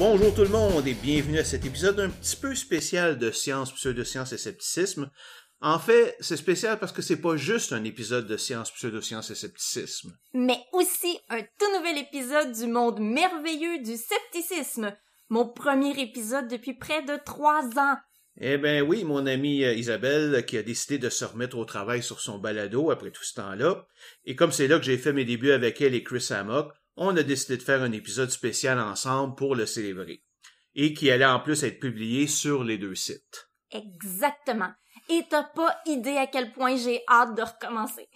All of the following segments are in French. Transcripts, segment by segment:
bonjour tout le monde et bienvenue à cet épisode un petit peu spécial de science, pseudosciences et scepticisme. En fait, c'est spécial parce que c'est pas juste un épisode de science, pseudosciences et scepticisme. Mais aussi un tout nouvel épisode du monde merveilleux du scepticisme. Mon premier épisode depuis près de trois ans. Eh ben oui, mon amie euh, Isabelle qui a décidé de se remettre au travail sur son balado après tout ce temps-là. Et comme c'est là que j'ai fait mes débuts avec elle et Chris Hammock, on a décidé de faire un épisode spécial ensemble pour le célébrer. Et qui allait en plus être publié sur les deux sites. Exactement. Et t'as pas idée à quel point j'ai hâte de recommencer.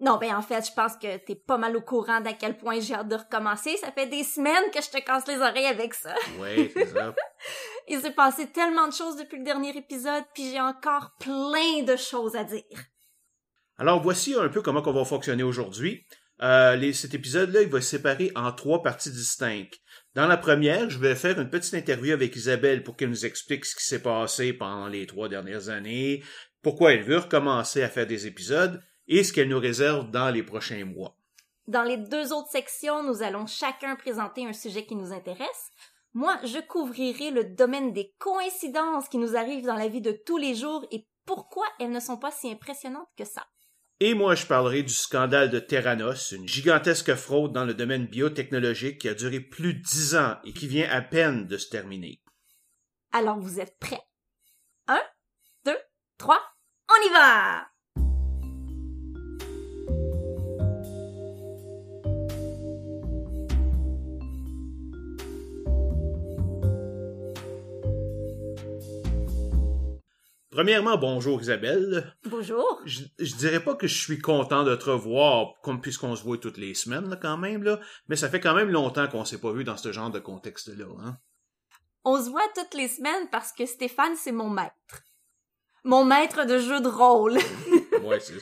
Non, ben en fait, je pense que t'es pas mal au courant d'à quel point j'ai hâte de recommencer. Ça fait des semaines que je te casse les oreilles avec ça. Oui, c'est ça. Il s'est passé tellement de choses depuis le dernier épisode, puis j'ai encore plein de choses à dire. Alors voici un peu comment on va fonctionner aujourd'hui. Euh, cet épisode-là, il va se séparer en trois parties distinctes. Dans la première, je vais faire une petite interview avec Isabelle pour qu'elle nous explique ce qui s'est passé pendant les trois dernières années, pourquoi elle veut recommencer à faire des épisodes et ce qu'elle nous réserve dans les prochains mois. Dans les deux autres sections, nous allons chacun présenter un sujet qui nous intéresse. Moi, je couvrirai le domaine des coïncidences qui nous arrivent dans la vie de tous les jours et pourquoi elles ne sont pas si impressionnantes que ça. Et moi, je parlerai du scandale de Terranos, une gigantesque fraude dans le domaine biotechnologique qui a duré plus de dix ans et qui vient à peine de se terminer. Alors vous êtes prêts? Un, deux, trois, on y va! Premièrement, bonjour Isabelle. Bonjour. Je, je dirais pas que je suis content de te revoir, comme puisqu'on se voit toutes les semaines, là, quand même, là, mais ça fait quand même longtemps qu'on s'est pas vu dans ce genre de contexte-là, hein. On se voit toutes les semaines parce que Stéphane, c'est mon maître. Mon maître de jeu de rôle. Ouais, c'est,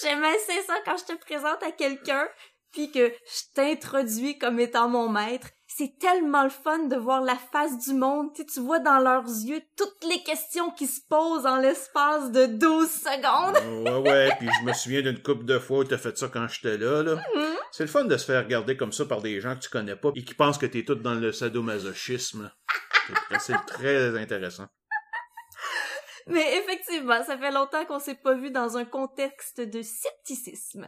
J'aime assez ça quand je te présente à quelqu'un, puis que je t'introduis comme étant mon maître. C'est tellement le fun de voir la face du monde. Tu sais, tu vois dans leurs yeux toutes les questions qui se posent en l'espace de 12 secondes. ouais, ouais, puis je me souviens d'une couple de fois où t'as fait ça quand j'étais là, là. Mhm. C'est le fun de se faire regarder comme ça par des gens que tu connais pas et qui pensent que t'es tout dans le sadomasochisme. C'est- C'est très intéressant. Mais effectivement, ça fait longtemps qu'on s'est pas vu dans un contexte de scepticisme.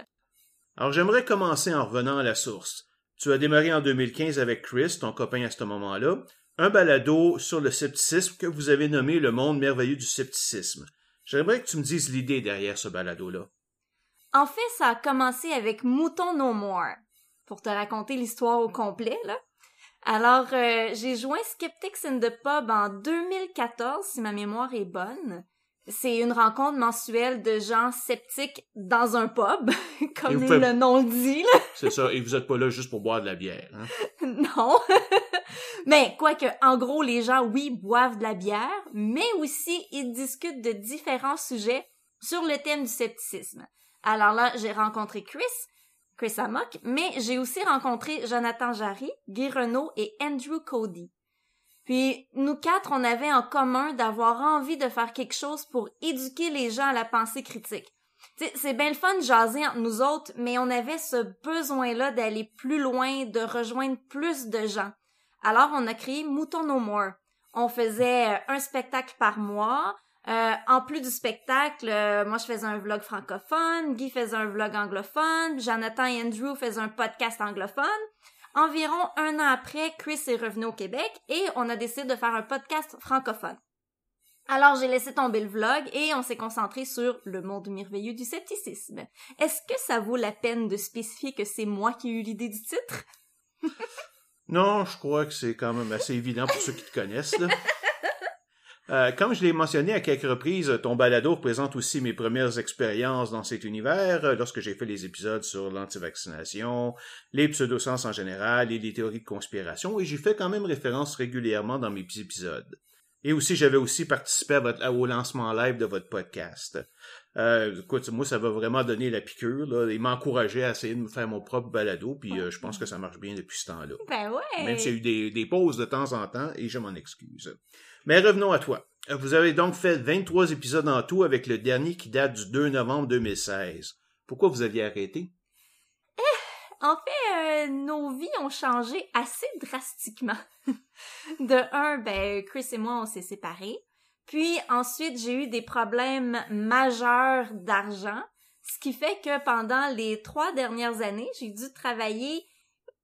Alors j'aimerais commencer en revenant à la source. Tu as démarré en 2015 avec Chris, ton copain à ce moment-là, un balado sur le scepticisme que vous avez nommé le monde merveilleux du scepticisme. J'aimerais que tu me dises l'idée derrière ce balado-là. En fait, ça a commencé avec Mouton No More. Pour te raconter l'histoire au complet, là. Alors, euh, j'ai joint Skeptics in the Pub en 2014, si ma mémoire est bonne. C'est une rencontre mensuelle de gens sceptiques dans un pub, comme faites- le nom le dit. C'est ça, et vous êtes pas là juste pour boire de la bière. Hein? non. mais quoique, en gros, les gens, oui, boivent de la bière, mais aussi ils discutent de différents sujets sur le thème du scepticisme. Alors là, j'ai rencontré Chris, Chris Amok, mais j'ai aussi rencontré Jonathan Jarry, Guy Renaud et Andrew Cody. Puis, nous quatre, on avait en commun d'avoir envie de faire quelque chose pour éduquer les gens à la pensée critique. C'est bien le fun de jaser entre nous autres, mais on avait ce besoin-là d'aller plus loin, de rejoindre plus de gens. Alors, on a créé Mouton No More. On faisait euh, un spectacle par mois. Euh, en plus du spectacle, euh, moi, je faisais un vlog francophone, Guy faisait un vlog anglophone, Jonathan et Andrew faisaient un podcast anglophone. Environ un an après, Chris est revenu au Québec et on a décidé de faire un podcast francophone. Alors j'ai laissé tomber le vlog et on s'est concentré sur le monde merveilleux du scepticisme. Est-ce que ça vaut la peine de spécifier que c'est moi qui ai eu l'idée du titre? Non, je crois que c'est quand même assez évident pour ceux qui te connaissent. là. Euh, comme je l'ai mentionné à quelques reprises, ton balado représente aussi mes premières expériences dans cet univers, euh, lorsque j'ai fait les épisodes sur l'antivaccination, les pseudosciences en général et les théories de conspiration, et j'y fais quand même référence régulièrement dans mes petits épisodes. Et aussi, j'avais aussi participé à votre, au lancement live de votre podcast. Euh, écoute, moi, ça va vraiment donner la piqûre, là, et m'encourager à essayer de me faire mon propre balado, puis euh, je pense que ça marche bien depuis ce temps-là. Ben ouais! Même s'il y a eu des, des pauses de temps en temps, et je m'en excuse. Mais revenons à toi. Euh, Vous avez donc fait 23 épisodes en tout avec le dernier qui date du 2 novembre 2016. Pourquoi vous aviez arrêté? En fait, que nos vies ont changé assez drastiquement. de un, ben, Chris et moi, on s'est séparés. Puis ensuite, j'ai eu des problèmes majeurs d'argent, ce qui fait que pendant les trois dernières années, j'ai dû travailler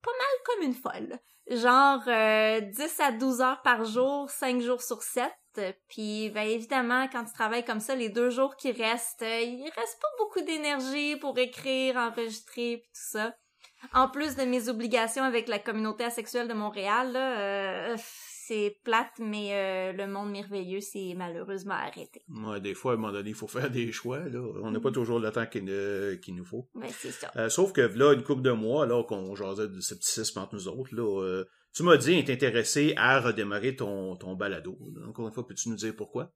pas mal comme une folle. Genre euh, 10 à 12 heures par jour, 5 jours sur 7. Puis ben évidemment, quand tu travailles comme ça, les deux jours qui restent, euh, il reste pas beaucoup d'énergie pour écrire, enregistrer tout ça. En plus de mes obligations avec la communauté asexuelle de Montréal, là, euh, c'est plate, mais euh, le monde merveilleux s'est malheureusement arrêté. Ouais, des fois, à un moment donné, il faut faire des choix. Là. On n'a pas toujours le temps qu'il ne- nous faut. Ouais, c'est ça. Euh, sauf que là, une couple de mois, alors qu'on jasait de scepticisme entre nous autres, là, euh, tu m'as dit être intéressé à redémarrer ton, ton balado. Encore une fois, peux-tu nous dire pourquoi?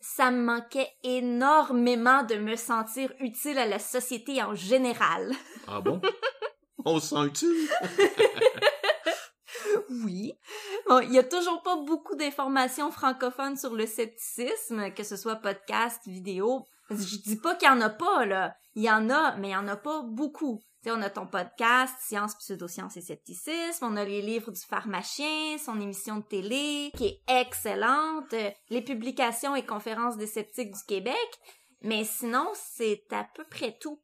Ça me manquait énormément de me sentir utile à la société en général. Ah bon? On se sent utile? Oui. Il y a toujours pas beaucoup d'informations francophones sur le scepticisme, que ce soit podcast, vidéo. Je dis pas qu'il y en a pas, là. Il y en a, mais il y en a pas beaucoup. Tu sais, on a ton podcast, Science, Pseudosciences et Scepticisme. On a les livres du pharmacien, son émission de télé, qui est excellente. Les publications et conférences des sceptiques du Québec. Mais sinon, c'est à peu près tout.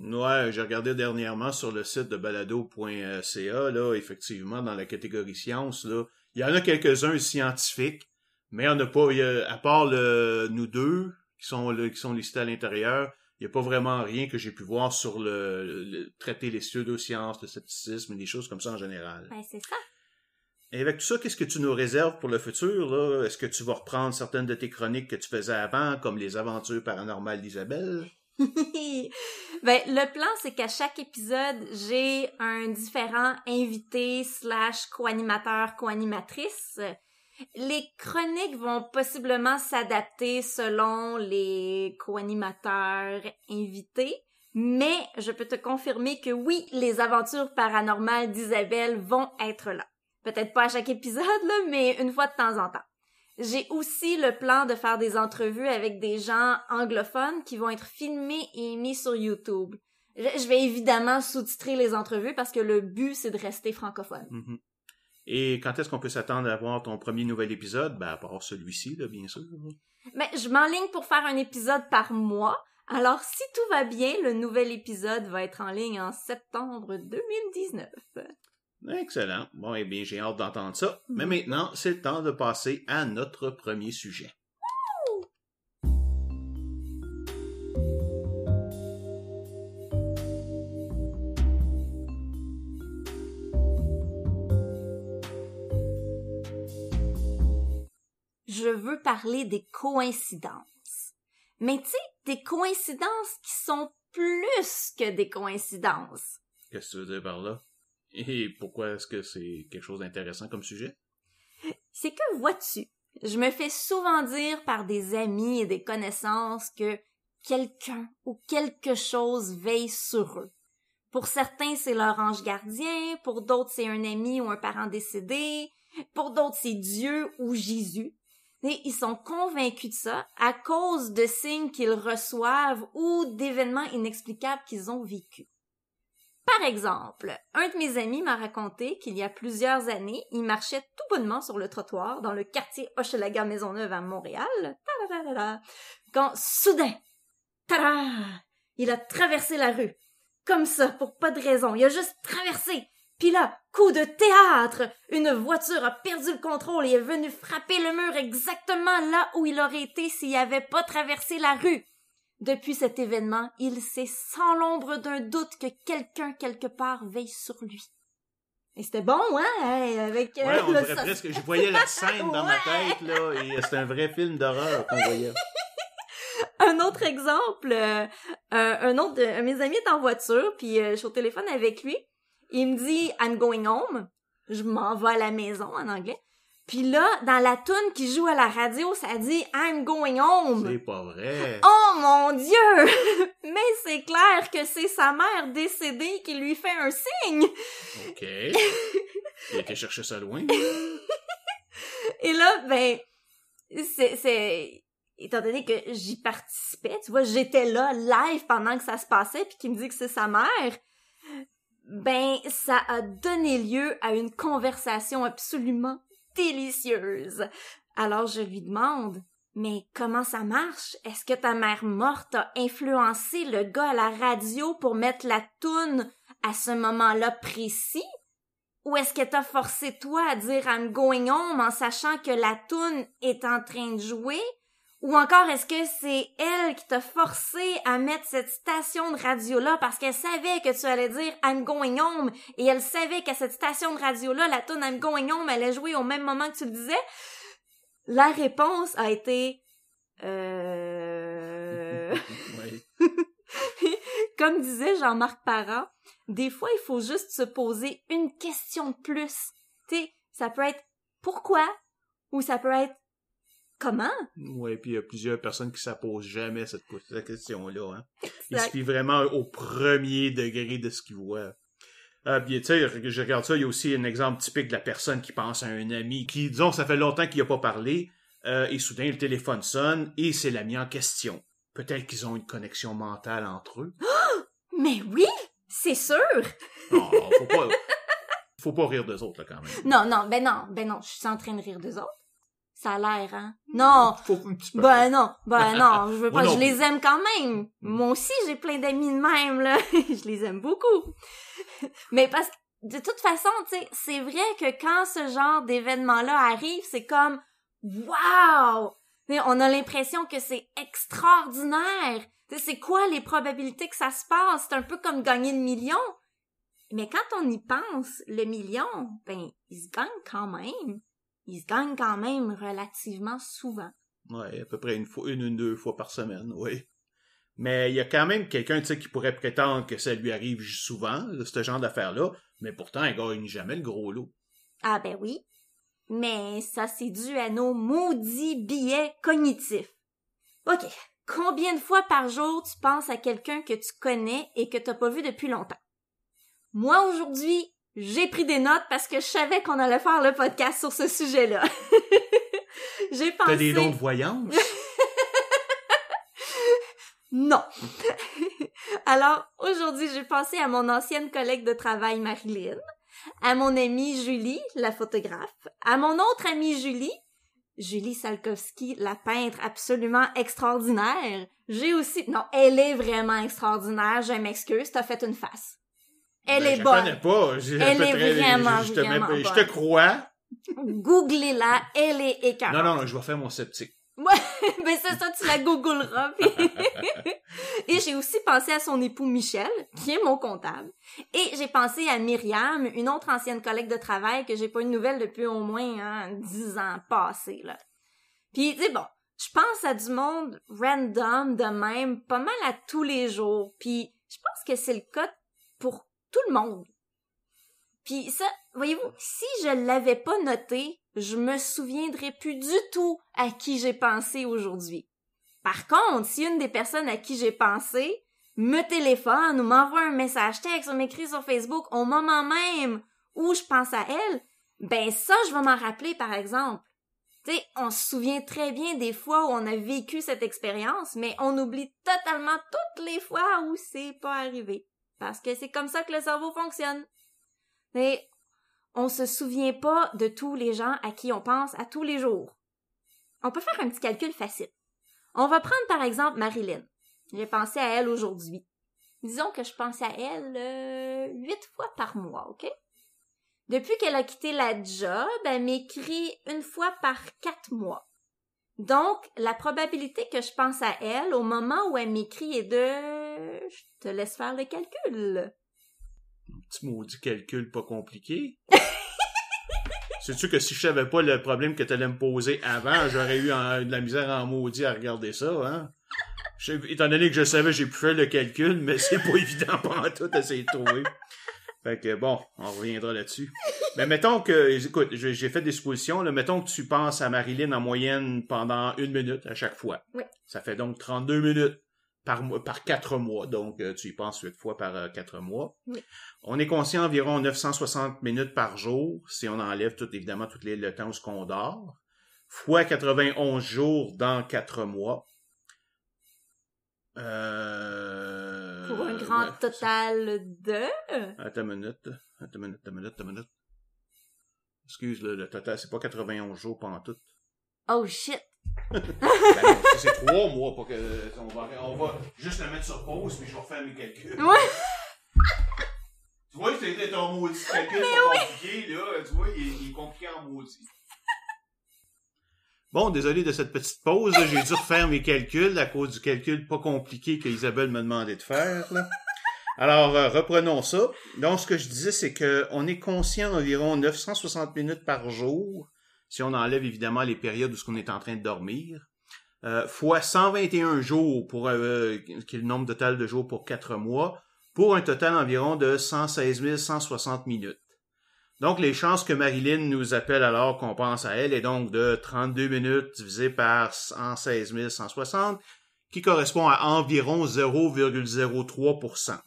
Ouais, j'ai regardé dernièrement sur le site de balado.ca, là, effectivement, dans la catégorie sciences, là, il y en a quelques-uns scientifiques, mais il n'y en a pas, il y a- à part le, nous deux, qui sont, qui sont listés à l'intérieur, il n'y a pas vraiment rien que j'ai pu voir sur le, le- traiter les pseudosciences, le scepticisme et des choses comme ça en général. Ben, c'est ça. Et avec tout ça, qu'est-ce que tu nous réserves pour le futur, là? Est-ce que tu vas reprendre certaines de tes chroniques que tu faisais avant, comme les aventures paranormales d'Isabelle? ben, le plan, c'est qu'à chaque épisode, j'ai un différent invité slash co-animateur, co-animatrice. Les chroniques vont possiblement s'adapter selon les co-animateurs invités, mais je peux te confirmer que oui, les aventures paranormales d'Isabelle vont être là. Peut-être pas à chaque épisode, là, mais une fois de temps en temps. J'ai aussi le plan de faire des entrevues avec des gens anglophones qui vont être filmés et mis sur YouTube. Je, vais évidemment sous-titrer les entrevues parce que le but, c'est de rester francophone. Mhm. Et quand est-ce qu'on peut s'attendre à voir ton premier nouvel épisode? Ben, à part celui-ci, là, bien sûr. Mais je m'enligne pour faire un épisode par mois. Alors, si tout va bien, le nouvel épisode va être en ligne en septembre 2019. Excellent. Bon, eh bien, j'ai hâte d'entendre ça. Mais maintenant, c'est le temps de passer à notre premier sujet. Je veux parler des coïncidences. Mais tu sais, des coïncidences qui sont plus que des coïncidences. Qu'est-ce que tu veux dire par là? Et pourquoi est-ce que c'est quelque chose d'intéressant comme sujet? C'est que vois-tu, je me fais souvent dire par des amis et des connaissances que quelqu'un ou quelque chose veille sur eux. Pour certains, c'est leur ange gardien, pour d'autres, c'est un ami ou un parent décédé, pour d'autres, c'est Dieu ou Jésus. Et ils sont convaincus de ça à cause de signes qu'ils reçoivent ou d'événements inexplicables qu'ils ont vécus. Par exemple, un de mes amis m'a raconté qu'il y a plusieurs années, il marchait tout bonnement sur le trottoir dans le quartier Hochelaga Maisonneuve à Montréal, quand soudain, il a traversé la rue, comme ça, pour pas de raison, il a juste traversé. Puis là, coup de théâtre, une voiture a perdu le contrôle et est venue frapper le mur exactement là où il aurait été s'il avait pas traversé la rue. Depuis cet événement, il sait sans l'ombre d'un doute que quelqu'un quelque part veille sur lui. Et c'était bon, hein, hey, avec euh, Ouais, on le dirait presque, je voyais la scène dans ma tête, là, et c'est un vrai film d'horreur qu'on voyait. Un autre exemple, euh, un, un autre de mes amis est en voiture, puis euh, je suis au téléphone avec lui. Il me dit I'm going home. Je m'en vais à la maison en anglais. Puis là, dans la tune qui joue à la radio, ça dit I'm going home. C'est pas vrai. Oh mon dieu! Mais c'est clair que c'est sa mère décédée qui lui fait un signe. OK. Il été chercher ça loin. Et là, ben, c'est, c'est, étant donné que j'y participais, tu vois, j'étais là, live, pendant que ça se passait, puis qu'il me dit que c'est sa mère, ben, ça a donné lieu à une conversation absolument délicieuse. Alors je lui demande, mais comment ça marche? Est-ce que ta mère morte a influencé le gars à la radio pour mettre la toune à ce moment-là précis? Ou est-ce que t'as forcé toi à dire I'm going home en sachant que la toune est en train de jouer? Ou encore est-ce que c'est elle qui t'a forcé à mettre cette station de radio-là parce qu'elle savait que tu allais dire I'm going home et elle savait qu'à cette station de radio-là, la tune I'm going home allait jouer au même moment que tu le disais? La réponse a été euh... Comme disait Jean-Marc Parent, des fois il faut juste se poser une question de plus. Tu sais, ça peut être pourquoi ou ça peut être comment? Ouais, puis il y a plusieurs personnes qui ne posent jamais cette, question-là. Hein. Ils se fient vraiment au premier degré de ce qu'ils voient. Euh, tu sais, je regarde ça, il y a aussi un exemple typique de la personne qui pense à un ami qui, disons, ça fait longtemps qu'il n'a pas parlé, euh, et soudain le téléphone sonne, et c'est l'ami en question. Peut-être qu'ils ont une connexion mentale entre eux. mais oui, c'est sûr! non, faut pas, faut pas rire d'eux autres, là, quand même. Non, non, ben non, ben non, je suis en train de rire d'eux autres. Ça a l'air, hein? Non! Faut un petit peu. Ben non, ben non, je veux pas, non je les aime quand même. Mm. Moi aussi, j'ai plein d'amis de même, là. je les aime beaucoup. Mais parce que, de toute façon, tu sais, c'est vrai que quand ce genre d'événement-là arrive, c'est comme, wow! On a l'impression que c'est extraordinaire. Tu sais, c'est quoi les probabilités que ça se passe? C'est un peu comme gagner le million. Mais quand on y pense, le million, ben, il se gagne quand même. Il se gagne quand même relativement souvent. Ouais, à peu près une fois, une ou deux fois par semaine, oui. Mais il y a quand même quelqu'un, tu qui pourrait prétendre que ça lui arrive souvent, ce genre d'affaires-là, mais pourtant, il gagne jamais le gros lot. Ah ben oui. Mais ça, c'est dû à nos maudits billets cognitifs. OK. Combien de fois par jour tu penses à quelqu'un que tu connais et que t'as pas vu depuis longtemps? Moi, aujourd'hui, j'ai pris des notes parce que je savais qu'on allait faire le podcast sur ce sujet-là. j'ai pensé... T'as des dons de voyance? Non. Alors, aujourd'hui, j'ai pensé à mon ancienne collègue de travail, Marilyn, à mon amie Julie, la photographe, à mon autre amie Julie, Julie Salkowski, la peintre absolument extraordinaire. J'ai aussi... Non, elle est vraiment extraordinaire, je m'excuse, t'as fait une face. Elle Ben, est je bonne. connais pas. J'ai Elle est vraiment, je te mets- vraiment Je te bonne. crois. Googlez-la, elle est écœurante. Non, non, non, je vais faire mon sceptique. Mais c'est ça, tu la googleras. et j'ai aussi pensé à son époux Michel, qui est mon comptable. Et j'ai pensé à Myriam, une autre ancienne collègue de travail que j'ai pas eu de nouvelles depuis au moins hein, dix ans passés. Là. Puis, tu bon, je pense à du monde random de même, pas mal à tous les jours. Puis, je pense que c'est le cas pour tout le monde. Puis ça, voyez-vous, si je l'avais pas noté, je me souviendrais plus du tout à qui j'ai pensé aujourd'hui. Par contre, si une des personnes à qui j'ai pensé me téléphone ou m'envoie un message texte ou m'écrit sur Facebook au moment même où je pense à elle, ben ça, je vais m'en rappeler, par exemple. Tu sais, on se souvient très bien des fois où on a vécu cette expérience, mais on oublie totalement toutes les fois où c'est pas arrivé. Parce que c'est comme ça que le cerveau fonctionne. Mais on se souvient pas de tous les gens à qui on pense à tous les jours. On peut faire un petit calcul facile. On va prendre par exemple Marilyn. J'ai pensé à elle aujourd'hui. Disons que je pense à elle euh, huit fois par mois, ok? Depuis qu'elle a quitté la job, elle m'écrit une fois par quatre mois. Donc, la probabilité que je pense à elle au moment où elle m'écrit est de... Je te laisse faire le calcul. Petit maudit calcul pas compliqué. Sais-tu que si je savais pas le problème que tu allais me poser avant, j'aurais eu en- de la misère en maudit à regarder ça, hein? Je- étant donné que je savais, j'ai pu faire le calcul, mais c'est pas évident pas tout à essayer de trouver. Fait que bon, on reviendra là-dessus. Mais mettons que, écoute, j'ai j'ai fait des suppositions, là, mettons que tu penses à Marilyn en moyenne pendant une minute à chaque fois. Oui. Ça fait donc 32 minutes par par quatre mois. Donc, euh, tu y penses huit fois par euh, quatre mois. Oui. On est conscient environ 960 minutes par jour, si on enlève tout, évidemment, tout les, le temps où ce qu'on dort. Fois 91 jours dans quatre mois. Euh... Pour un grand ouais, total de... Attends une minute. Attends une minute, attends une minute, attends une minute. Excuse, le, le total, c'est pas 91 jours pendant tout. Oh shit! Ben non, c'est trois mois pour que. On va, on va juste le mettre sur pause, puis je vais refaire mes calculs. Ouais. Tu vois, c'était ton maudit calcul pas compliqué, là. Tu vois, il, est- il est compliqué en maudit. Bon, désolé de cette petite pause. J'ai dû refaire mes calculs à cause du calcul pas compliqué que Isabelle me demandait de faire. Là. Alors, euh, reprenons ça. Donc, ce que je disais, c'est que on est conscient d'environ 960 minutes par jour, si on enlève évidemment les périodes où on est en train de dormir, euh, fois 121 jours, pour euh, qui est le nombre total de jours pour 4 mois, pour un total environ de 116 160 minutes. Donc, les chances que Marilyn nous appelle alors qu'on pense à elle est donc de 32 minutes divisé par 116 160, qui correspond à environ 0,03%.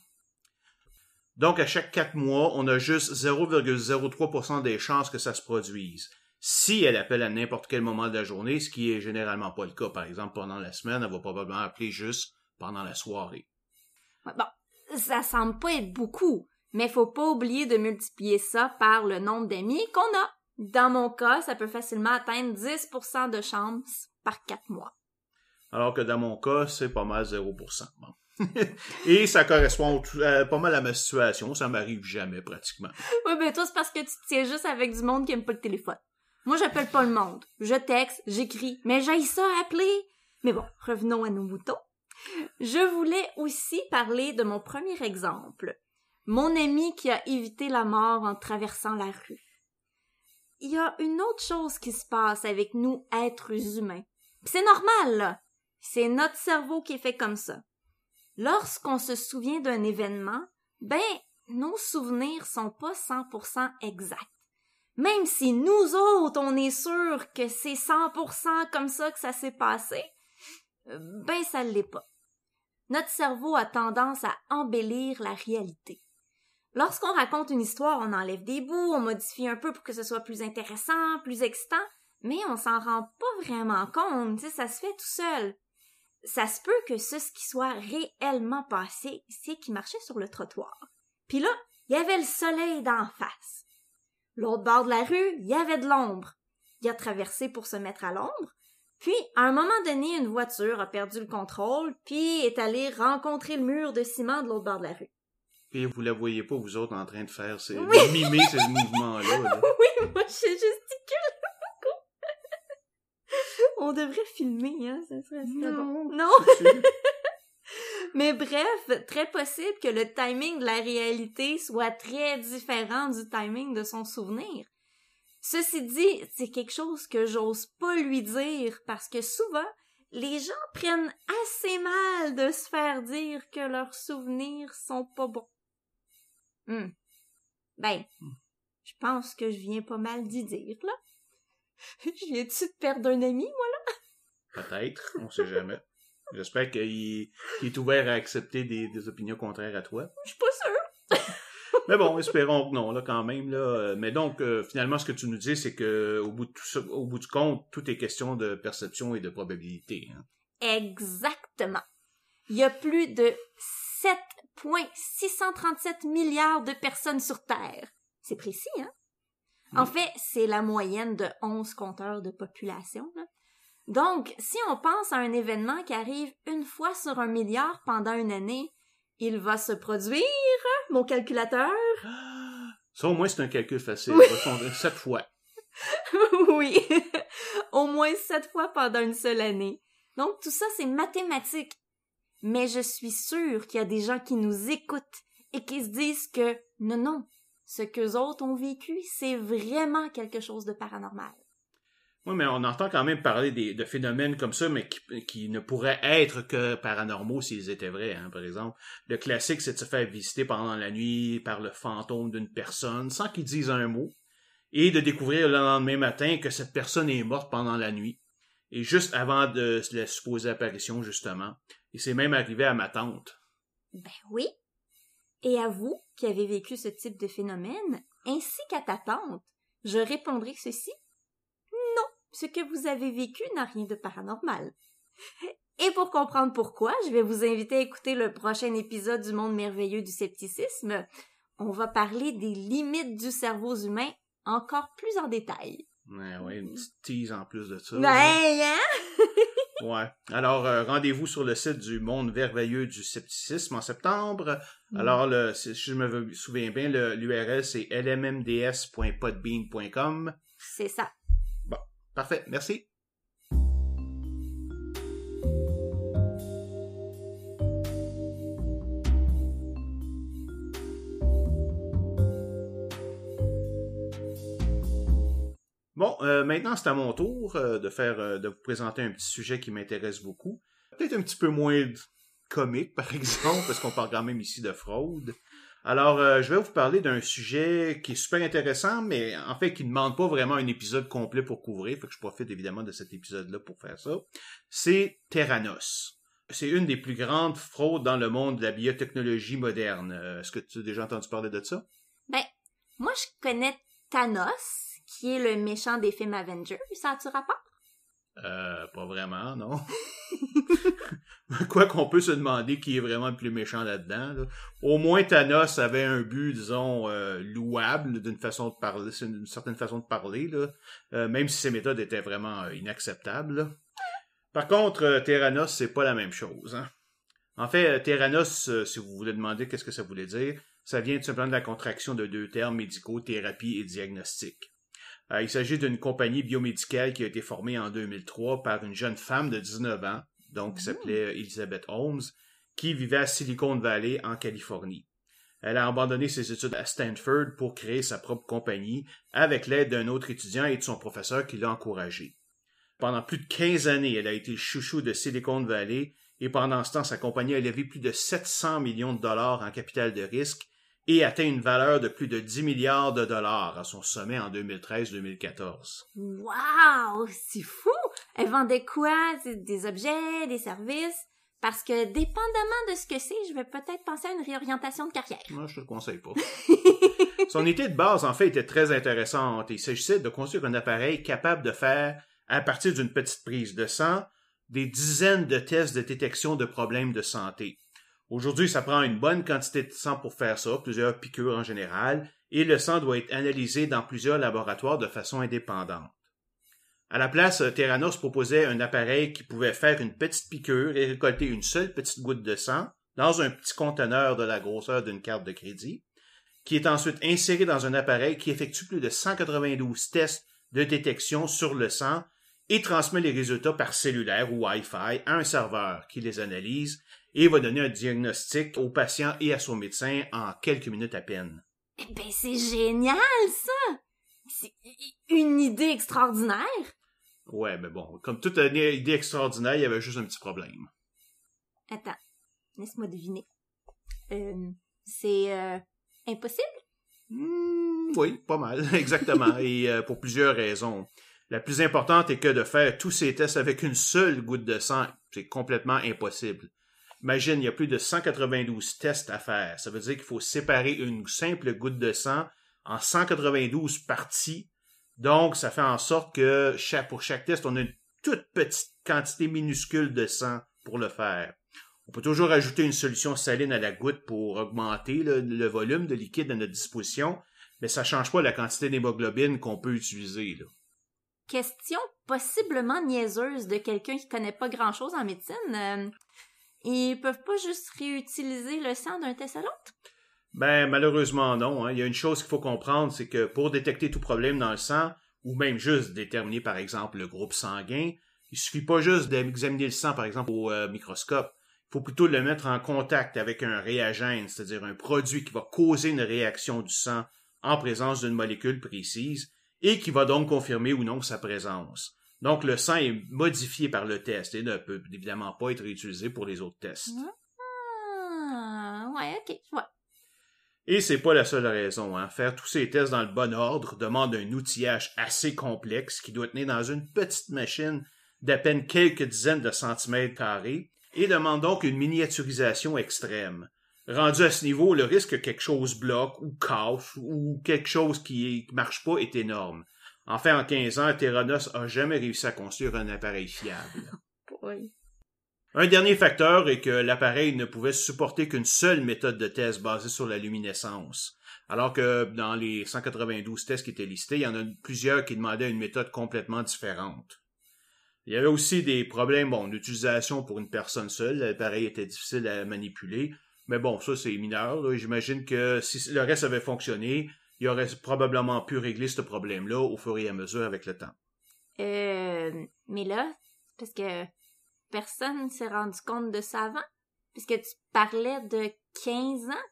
Donc, à chaque 4 mois, on a juste 0,03% des chances que ça se produise. Si elle appelle à n'importe quel moment de la journée, ce qui est généralement pas le cas, par exemple, pendant la semaine, elle va probablement appeler juste pendant la soirée. Bon, ça semble pas être beaucoup, mais faut pas oublier de multiplier ça par le nombre d'amis qu'on a. Dans mon cas, ça peut facilement atteindre 10% de chance par 4 mois. Alors que dans mon cas, c'est pas mal 0%. Bon. Et ça correspond euh, pas mal à ma situation. Ça m'arrive jamais, pratiquement. Oui, ben toi, c'est parce que tu te tiens juste avec du monde qui aime pas le téléphone. Moi, j'appelle pas le monde. Je texte, j'écris, mais j'aille ça appeler. Mais bon, revenons à nos moutons. Je voulais aussi parler de mon premier exemple. Mon ami qui a évité la mort en traversant la rue. Il y a une autre chose qui se passe avec nous, êtres humains. C'est normal, là. C'est notre cerveau qui est fait comme ça. Lorsqu'on se souvient d'un événement, ben, nos souvenirs sont pas 100% exacts. Même si nous autres, on est sûr que c'est 100% comme ça que ça s'est passé, euh, ben ça l'est pas. Notre cerveau a tendance à embellir la réalité. Lorsqu'on raconte une histoire, on enlève des bouts, on modifie un peu pour que ce soit plus intéressant, plus excitant, mais on s'en rend pas vraiment compte, tu sais, ça se fait tout seul. Ça se peut que ce, ce qui soit réellement passé, c'est qu'il marchait sur le trottoir. Puis là, il y avait le soleil d'en face. L'autre bord de la rue, il y avait de l'ombre. Il a traversé pour se mettre à l'ombre. Puis, à un moment donné, une voiture a perdu le contrôle, puis est allée rencontrer le mur de ciment de l'autre bord de la rue. Et vous la voyez pas, vous autres, en train de faire ces, Oui. de mimer ces mouvements-là. là? Oui, moi, je gesticule beaucoup. On devrait filmer, hein, ça serait bon. Non. Mais bref, très possible que le timing de la réalité soit très différent du timing de son souvenir. Ceci dit, c'est quelque chose que j'ose pas lui dire parce que souvent, les gens prennent assez mal de se faire dire que leurs souvenirs sont pas bons. Hmm. Ben, je pense que je viens pas mal d'y dire, là. Je viens-tu de perdre un ami, moi? Peut-être, on sait jamais. J'espère qu'il est ouvert à accepter des, des opinions contraires à toi. Je suis pas sûre. Mais bon, espérons que non, là, quand même. Là. Mais donc, euh, finalement, ce que tu nous dis, c'est que au bout, de tout ça, au bout du compte, tout est question de perception et de probabilité. hein. Exactement. Il y a plus de 7,637 milliards de personnes sur Terre. C'est précis, hein? En fait, c'est la moyenne de 11 compteurs de population. là. Donc, si on pense à un événement qui arrive une fois sur un milliard pendant une année, il va se produire, mon calculateur, Ça, au moins, c'est un calcul facile. Oui. Sept fois. oui, au moins sept fois pendant une seule année. Donc tout ça, c'est mathématique. Mais je suis sûre qu'il y a des gens qui nous écoutent et qui se disent que non, non, ce qu'eux autres ont vécu, c'est vraiment quelque chose de paranormal. Oui, mais on entend quand même parler de phénomènes comme ça, mais qui, ne pourraient être que paranormaux s'ils étaient vrais. Hein, par exemple, le classique, c'est de se faire visiter pendant la nuit par le fantôme d'une personne sans qu'il dise un mot, et de découvrir le lendemain matin que cette personne est morte pendant la nuit, et juste avant de la supposée apparition, justement. Et c'est même arrivé à ma tante. Ben oui. Et à vous qui avez vécu ce type de phénomène, ainsi qu'à ta tante, je répondrai ceci. Ce que vous avez vécu n'a rien de paranormal. Et pour comprendre pourquoi, je vais vous inviter à écouter le prochain épisode du monde merveilleux du scepticisme. On va parler des limites du cerveau humain encore plus en détail. Ouais, ouais, une petite tease en plus de ça. Ouais, hein? Ouais. Alors, euh, rendez-vous sur le site du Monde merveilleux du scepticisme en septembre. Mm. Alors, le, si je me souviens bien, l'URL, c'est lmmds.podbean.com. C'est ça. Parfait, merci. Bon, euh, maintenant c'est à mon tour euh, de faire euh, de vous présenter un petit sujet qui m'intéresse beaucoup. Peut-être un petit peu moins comique, par exemple, parce qu'on parle quand même ici de fraude. Alors, euh, je vais vous parler d'un sujet qui est super intéressant, mais en fait qui ne demande pas vraiment un épisode complet pour couvrir. Fait que je profite évidemment de cet épisode-là pour faire ça. C'est Terranos. C'est une des plus grandes fraudes dans le monde de la biotechnologie moderne. Euh, Est-ce que tu as déjà entendu parler de ça? Ben, moi, je connais Thanos, qui est le méchant des films Avengers. Ça a-tu rapport? Euh, pas vraiment, non. Quoi qu'on peut se demander qui est vraiment le plus méchant là-dedans. là. Au moins, Thanos avait un but, disons, euh, louable d'une certaine façon de parler, euh, même si ses méthodes étaient vraiment inacceptables. Par contre, Terranos, c'est pas la même chose. hein. En fait, Terranos, si vous voulez demander qu'est-ce que ça voulait dire, ça vient tout simplement de la contraction de deux termes médicaux, thérapie et diagnostic. Euh, il s'agit d'une compagnie biomédicale qui a été formée en 2003 par une jeune femme de 19 ans, donc qui s'appelait Elizabeth Holmes, qui vivait à Silicon Valley en Californie. Elle a abandonné ses études à Stanford pour créer sa propre compagnie avec l'aide d'un autre étudiant et de son professeur qui l'a encouragé. Pendant plus de 15 années, elle a été le chouchou de Silicon Valley et pendant ce temps, sa compagnie a levé plus de 700 millions de dollars en capital de risque et atteint une valeur de plus de 10 milliards de dollars à son sommet en 2013-2014. Wow! C'est fou! Elle vendait quoi? Des objets, des services? Parce que, dépendamment de ce que c'est, je vais peut-être penser à une réorientation de carrière. Moi, je te le conseille pas. Son idée de base, en fait, était très intéressante. Il s'agissait de construire un appareil capable de faire, à partir d'une petite prise de sang, des dizaines de tests de détection de problèmes de santé. Aujourd'hui, ça prend une bonne quantité de sang pour faire ça, plusieurs piqûres en général, et le sang doit être analysé dans plusieurs laboratoires de façon indépendante. À la place, euh, Theranos proposait un appareil qui pouvait faire une petite piqûre et récolter une seule petite goutte de sang dans un petit conteneur de la grosseur d'une carte de crédit, qui est ensuite inséré dans un appareil qui effectue plus de 192 tests de détection sur le sang et transmet les résultats par cellulaire ou Wi-Fi à un serveur qui les analyse et va donner un diagnostic au patient et à son médecin en quelques minutes à peine. Eh ben, c'est génial, ça! C'est une idée extraordinaire! Ouais, mais bon, comme toute idée extraordinaire, il y avait juste un petit problème. Attends, laisse-moi deviner. Euh, c'est euh, impossible? Hmm, oui, pas mal, exactement, et euh, pour plusieurs raisons. La plus importante est que de faire tous ces tests avec une seule goutte de sang, c'est complètement impossible. Imagine, il y a plus de 192 tests à faire. Ça veut dire qu'il faut séparer une simple goutte de sang en 192 parties. Donc, ça fait en sorte que chaque, pour chaque test, on a une toute petite quantité minuscule de sang pour le faire. On peut toujours ajouter une solution saline à la goutte pour augmenter le, volume de liquide à notre disposition, mais ça change pas la quantité d'hémoglobine qu'on peut utiliser. Question possiblement niaiseuse de quelqu'un qui connaît pas grand-chose en médecine. Euh, ils peuvent pas juste réutiliser le sang d'un test à l'autre? Ben, malheureusement, non. hein. Il y a une chose qu'il faut comprendre, c'est que pour détecter tout problème dans le sang, ou même juste déterminer, par exemple, le groupe sanguin, il suffit pas juste d'examiner le sang, par exemple, au euh, microscope. Il faut plutôt le mettre en contact avec un réagène, c'est-à-dire un produit qui va causer une réaction du sang en présence d'une molécule précise et qui va donc confirmer ou non sa présence. Donc, le sang est modifié par le test et ne peut évidemment pas être réutilisé pour les autres tests. Ah, ouais, ok, vois. Et c'est pas la seule raison. Hein. Faire tous ces tests dans le bon ordre demande un outillage assez complexe qui doit tenir dans une petite machine d'à peine quelques dizaines de centimètres carrés et demande donc une miniaturisation extrême. Rendu à ce niveau, le risque que quelque chose bloque ou casse ou quelque chose qui ne marche pas est énorme. Enfin, en 15 ans, Theranos a jamais réussi à construire un appareil fiable. Oui. Un dernier facteur est que l'appareil ne pouvait supporter qu'une seule méthode de test basée sur la luminescence. Alors que dans les 192 tests qui étaient listés, il y en a plusieurs qui demandaient une méthode complètement différente. Il y avait aussi des problèmes bon, d'utilisation pour une personne seule. L'appareil était difficile à manipuler. Mais bon, ça c'est mineur. J'imagine que si le reste avait fonctionné, il aurait probablement pu régler ce problème-là au fur et à mesure avec le temps. Euh, mais là, parce que personne ne s'est rendu compte de ça avant, puisque tu parlais de 15 ans?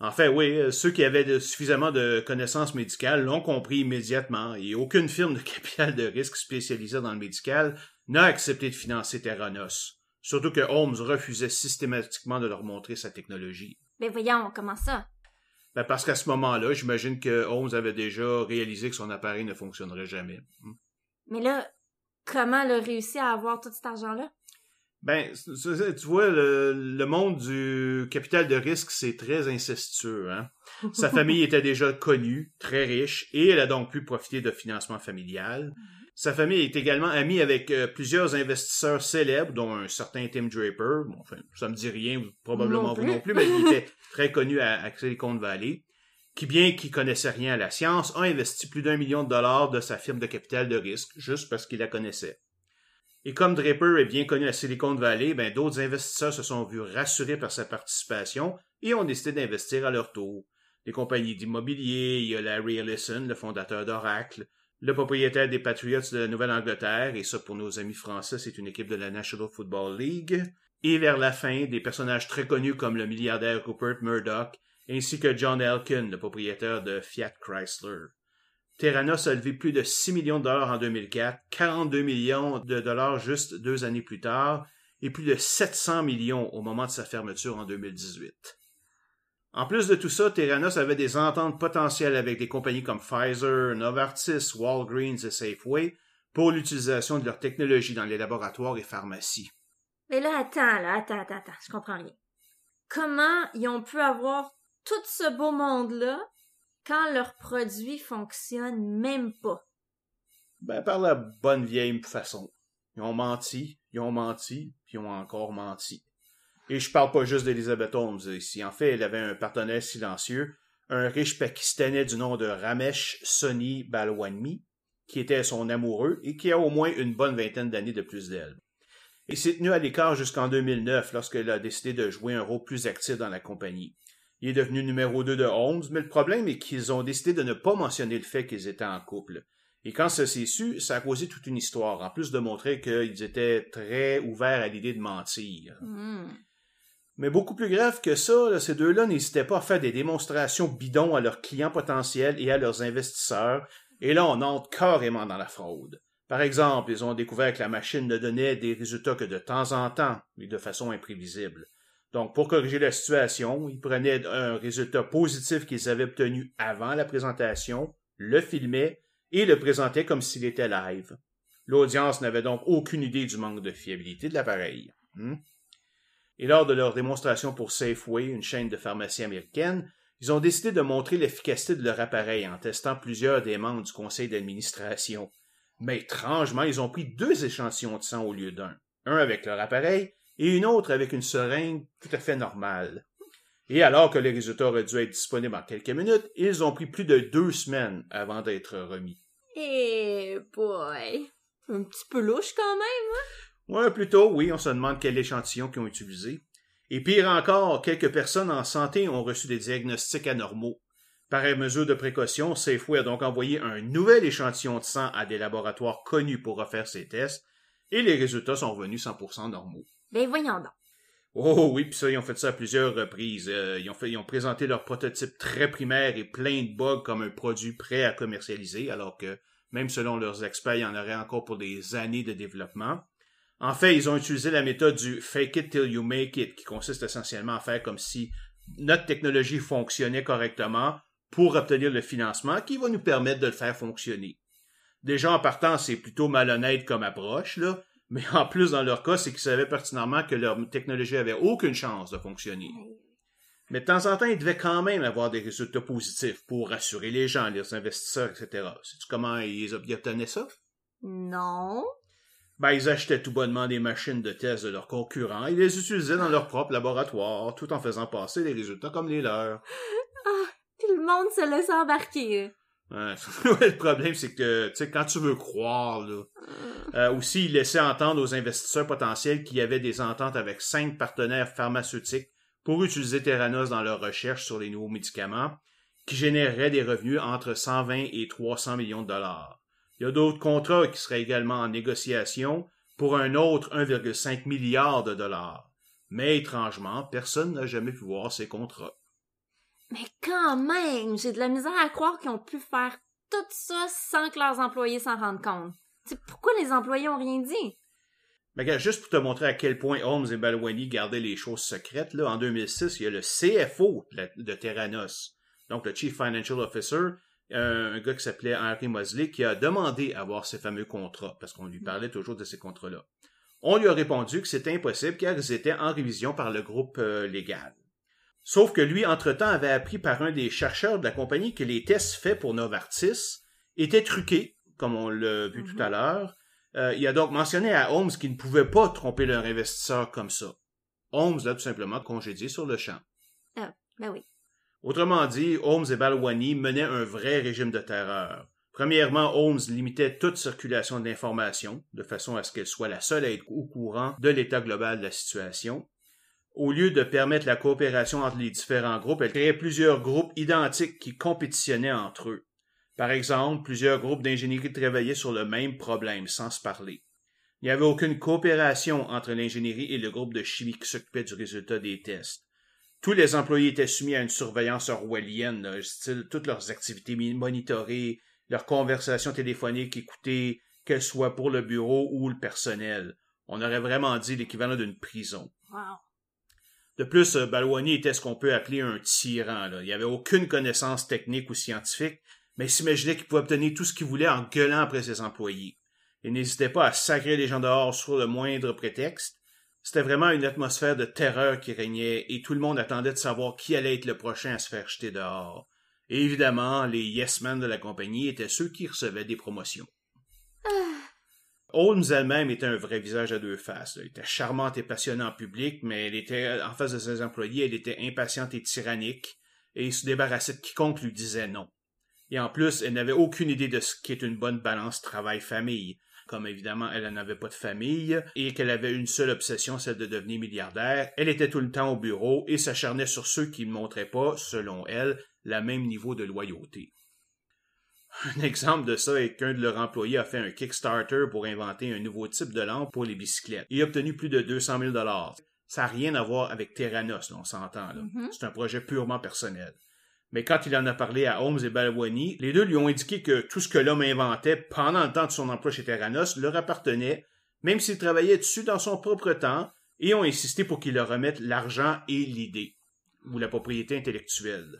En fait, oui, euh, ceux qui avaient suffisamment de connaissances médicales l'ont compris immédiatement et aucune firme de capital de risque spécialisée dans le médical n'a accepté de financer Terranos. Surtout que Holmes refusait systématiquement de leur montrer sa technologie. Mais voyons, comment ça? Ben parce qu'à ce moment-là, j'imagine que Holmes avait déjà réalisé que son appareil ne fonctionnerait jamais. Hmm. Mais là, comment elle a réussi à avoir tout cet argent-là? Ben, tu vois, le, monde du capital de risque, c'est très incestueux. Hein? Sa famille était déjà connue, très riche, et elle a donc pu profiter de financement familial. Sa famille est également amie avec euh, plusieurs investisseurs célèbres, dont un certain Tim Draper. Bon, enfin, ça me dit rien, probablement vous non plus, mais il était très connu à, à Silicon Valley, qui, bien qu'il connaissait rien à la science, a investi plus d'un million de dollars de sa firme de capital de risque, juste parce qu'il la connaissait. Et comme Draper est bien connu à Silicon Valley, ben, d'autres investisseurs se sont vus rassurés par sa participation et ont décidé d'investir à leur tour. Des compagnies d'immobilier, il y a Larry Ellison, le fondateur d'Oracle, le propriétaire des Patriots de la Nouvelle-Angleterre, et ça pour nos amis français, c'est une équipe de la National Football League, et vers la fin, des personnages très connus comme le milliardaire Rupert Murdoch, ainsi que John Elkin, le propriétaire de Fiat Chrysler. Terranos a levé plus de 6 millions de dollars en 2004, 42 millions de dollars juste deux années plus tard, et plus de 700 millions au moment de sa fermeture en 2018. En plus de tout ça, Terranos avait des ententes potentielles avec des compagnies comme Pfizer, Novartis, Walgreens et Safeway pour l'utilisation de leur technologie dans les laboratoires et pharmacies. Mais là, attends, là, attends, attends, attends, je comprends rien. Comment ils ont pu avoir tout ce beau monde-là quand leurs produits fonctionnent même pas? Ben, par la bonne vieille façon. Ils ont menti, ils ont menti, puis ils ont encore menti. Et je parle pas juste d'Elizabeth Holmes ici. En fait, elle avait un partenaire silencieux, un riche Pakistanais du nom de Ramesh Soni Balwanmi, qui était son amoureux et qui a au moins une bonne vingtaine d'années de plus d'elle. Il s'est tenu à l'écart jusqu'en 2009 lorsqu'elle a décidé de jouer un rôle plus actif dans la compagnie. Il est devenu numéro 2 de Holmes, mais le problème est qu'ils ont décidé de ne pas mentionner le fait qu'ils étaient en couple. Et quand ça s'est su, ça a causé toute une histoire, en plus de montrer qu'ils étaient très ouverts à l'idée de mentir. Hmm. Mais beaucoup plus grave que ça, ces deux-là n'hésitaient pas à faire des démonstrations bidons à leurs clients potentiels et à leurs investisseurs, et là on entre carrément dans la fraude. Par exemple, ils ont découvert que la machine ne donnait des résultats que de temps en temps, mais de façon imprévisible. Donc, pour corriger la situation, ils prenaient un résultat positif qu'ils avaient obtenu avant la présentation, le filmaient et le présentaient comme s'il était live. L'audience n'avait donc aucune idée du manque de fiabilité de l'appareil. Hmm? Et lors de leur démonstration pour Safeway, une chaîne de pharmacie américaine, ils ont décidé de montrer l'efficacité de leur appareil en testant plusieurs des membres du conseil d'administration. Mais étrangement, ils ont pris deux échantillons de sang au lieu d'un. Un avec leur appareil et une autre avec une seringue tout à fait normale. Et alors que les résultats auraient dû être disponibles en quelques minutes, ils ont pris plus de deux semaines avant d'être remis. Eh boy! Un petit peu louche quand même, hein? Ouais, plutôt, oui, on se demande quel échantillon qu'ils ont utilisé. Et pire encore, quelques personnes en santé ont reçu des diagnostics anormaux. Par mesure de précaution, Safeway a donc envoyé un nouvel échantillon de sang à des laboratoires connus pour refaire ces tests, et les résultats sont revenus 100% normaux. Ben voyons donc. Oh oui, puis ça, ils ont fait ça à plusieurs reprises. Euh, ils, ont fait, ils ont présenté leur prototype très primaire et plein de bugs comme un produit prêt à commercialiser, alors que même selon leurs experts, il y en aurait encore pour des années de développement. En fait, ils ont utilisé la méthode du fake it till you make it, qui consiste essentiellement à faire comme si notre technologie fonctionnait correctement pour obtenir le financement qui va nous permettre de le faire fonctionner. Déjà en partant, c'est plutôt malhonnête comme approche, là, mais en plus, dans leur cas, c'est qu'ils savaient pertinemment que leur technologie avait aucune chance de fonctionner. Mais de temps en temps, ils devaient quand même avoir des résultats positifs pour rassurer les gens, les investisseurs, etc. Sais-tu comment ils obtenaient ça? Non. Ben, ils achetaient tout bonnement des machines de test de leurs concurrents et les utilisaient dans leur propre laboratoire, tout en faisant passer les résultats comme les leurs. Ah, tout le monde se laisse embarquer. Ouais, le problème, c'est que, tu sais, quand tu veux croire, là, euh, aussi, il laissait entendre aux investisseurs potentiels qu'il y avait des ententes avec cinq partenaires pharmaceutiques pour utiliser Theranos dans leurs recherches sur les nouveaux médicaments, qui généreraient des revenus entre 120 et 300 millions de dollars. Il y a d'autres contrats qui seraient également en négociation pour un autre 1,5 milliard de dollars. Mais étrangement, personne n'a jamais pu voir ces contrats. Mais quand même, j'ai de la misère à croire qu'ils ont pu faire tout ça sans que leurs employés s'en rendent compte. C'est pourquoi les employés ont rien dit? Mais regarde, juste pour te montrer à quel point Holmes et Balwani gardaient les choses secrètes, là, en 2006, il y a le CFO de Terranos, donc le Chief Financial Officer, un, gars qui s'appelait Henry Mosley, qui a demandé à voir ces fameux contrats, parce qu'on lui parlait toujours de ces contrats-là. On lui a répondu que c'était impossible car ils étaient en révision par le groupe euh, légal. Sauf que lui, entre-temps, avait appris par un des chercheurs de la compagnie que les tests faits pour Novartis étaient truqués, comme on l'a vu tout à mhm. l'heure. Euh, il a donc mentionné à Holmes qu'il ne pouvait pas tromper leur investisseur comme ça. Holmes l'a tout simplement congédié sur le champ. Ah, ben oui. Autrement dit, Holmes et Balwani menaient un vrai régime de terreur. Premièrement, Holmes limitait toute circulation d'informations, de façon à ce qu'elle soit la seule à être au courant de l'état global de la situation. Au lieu de permettre la coopération entre les différents groupes, elle créait plusieurs groupes identiques qui compétitionnaient entre eux. Par exemple, plusieurs groupes d'ingénierie travaillaient sur le même problème sans se parler. Il n'y avait aucune coopération entre l'ingénierie et le groupe de chimie qui s'occupait du résultat des tests tous les employés étaient soumis à une surveillance orwellienne, style toutes leurs activités monitorées, leurs conversations téléphoniques écoutées, qu'elles soient pour le bureau ou le personnel. On aurait vraiment dit l'équivalent d'une prison. De plus, euh, Balwani était ce qu'on peut appeler un tyran. Il n'y avait aucune connaissance technique ou scientifique, mais il s'imaginait qu'il pouvait obtenir tout ce qu'il voulait en gueulant après ses employés. Il n'hésitait pas à sacrer les gens dehors sur le moindre prétexte, c'était vraiment une atmosphère de terreur qui régnait et tout le monde attendait de savoir qui allait être le prochain à se faire jeter dehors. Et évidemment, les yes-men de la compagnie étaient ceux qui recevaient des promotions. Ah. Holmes elle-même était un vrai visage à deux faces. Elle était charmante et passionnante en public, mais elle était, en face de ses employés, elle était impatiente et tyrannique, et se débarrassait de quiconque lui disait non. Et en plus, elle n'avait aucune idée de ce qu'est une bonne balance travail-famille comme évidemment elle n'avait pas de famille et qu'elle avait une seule obsession, celle de devenir milliardaire, elle était tout le temps au bureau et s'acharnait sur ceux qui ne montraient pas, selon elle, le même niveau de loyauté. Un exemple de ça est qu'un de leurs employés a fait un Kickstarter pour inventer un nouveau type de lampe pour les bicyclettes et a obtenu plus de 200 000 dollars. Ça n'a rien à voir avec Terranos, on s'entend là. Mm-hmm. C'est un projet purement personnel. Mais quand il en a parlé à Holmes et Balwani, les deux lui ont indiqué que tout ce que l'homme inventait pendant le temps de son emploi chez Terranos leur appartenait, même s'il travaillait dessus dans son propre temps, et ont insisté pour qu'il leur remette l'argent et l'idée, ou la propriété intellectuelle.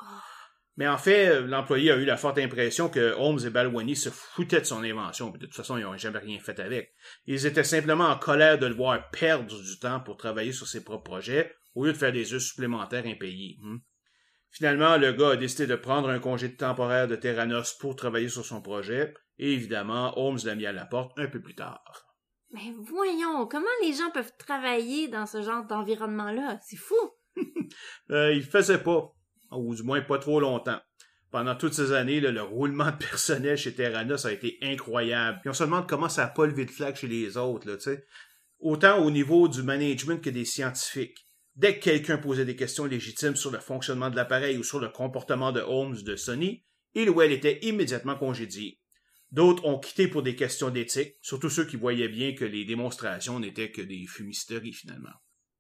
Mais en fait, l'employé a eu la forte impression que Holmes et Balwani se foutaient de son invention, de toute façon, ils n'ont jamais rien fait avec. Ils étaient simplement en colère de le voir perdre du temps pour travailler sur ses propres projets, au lieu de faire des heures supplémentaires impayés. Hmm. Finalement, le gars a décidé de prendre un congé temporaire de Terranos pour travailler sur son projet, et évidemment, Holmes l'a mis à la porte un peu plus tard. Mais voyons, comment les gens peuvent travailler dans ce genre d'environnement-là? C'est fou! euh, il faisait pas, ou du moins pas trop longtemps. Pendant toutes ces années, le roulement de personnel chez Terranos a été incroyable. Puis on se demande comment ça n'a pas levé de flag chez les autres, là, tu sais. Autant au niveau du management que des scientifiques. Dès que quelqu'un posait des questions légitimes sur le fonctionnement de l'appareil ou sur le comportement de Holmes de Sony, il ou elle était immédiatement congédié. D'autres ont quitté pour des questions d'éthique, surtout ceux qui voyaient bien que les démonstrations n'étaient que des fumisteries finalement.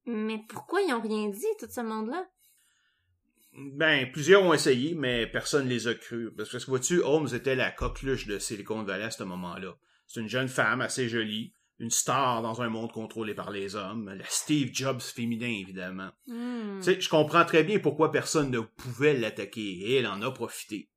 Mais pourquoi ils n'ont rien dit, tout ce monde-là? Ben, plusieurs ont essayé, mais personne ne les a crus. Parce que, vois-tu, Holmes était la coqueluche de Silicon Valley à ce moment-là. C'est une jeune femme assez jolie, une star dans un monde contrôlé par les hommes, la Steve Jobs féminin évidemment. Hmm. je comprends très bien pourquoi personne ne pouvait l'attaquer et elle en a profité.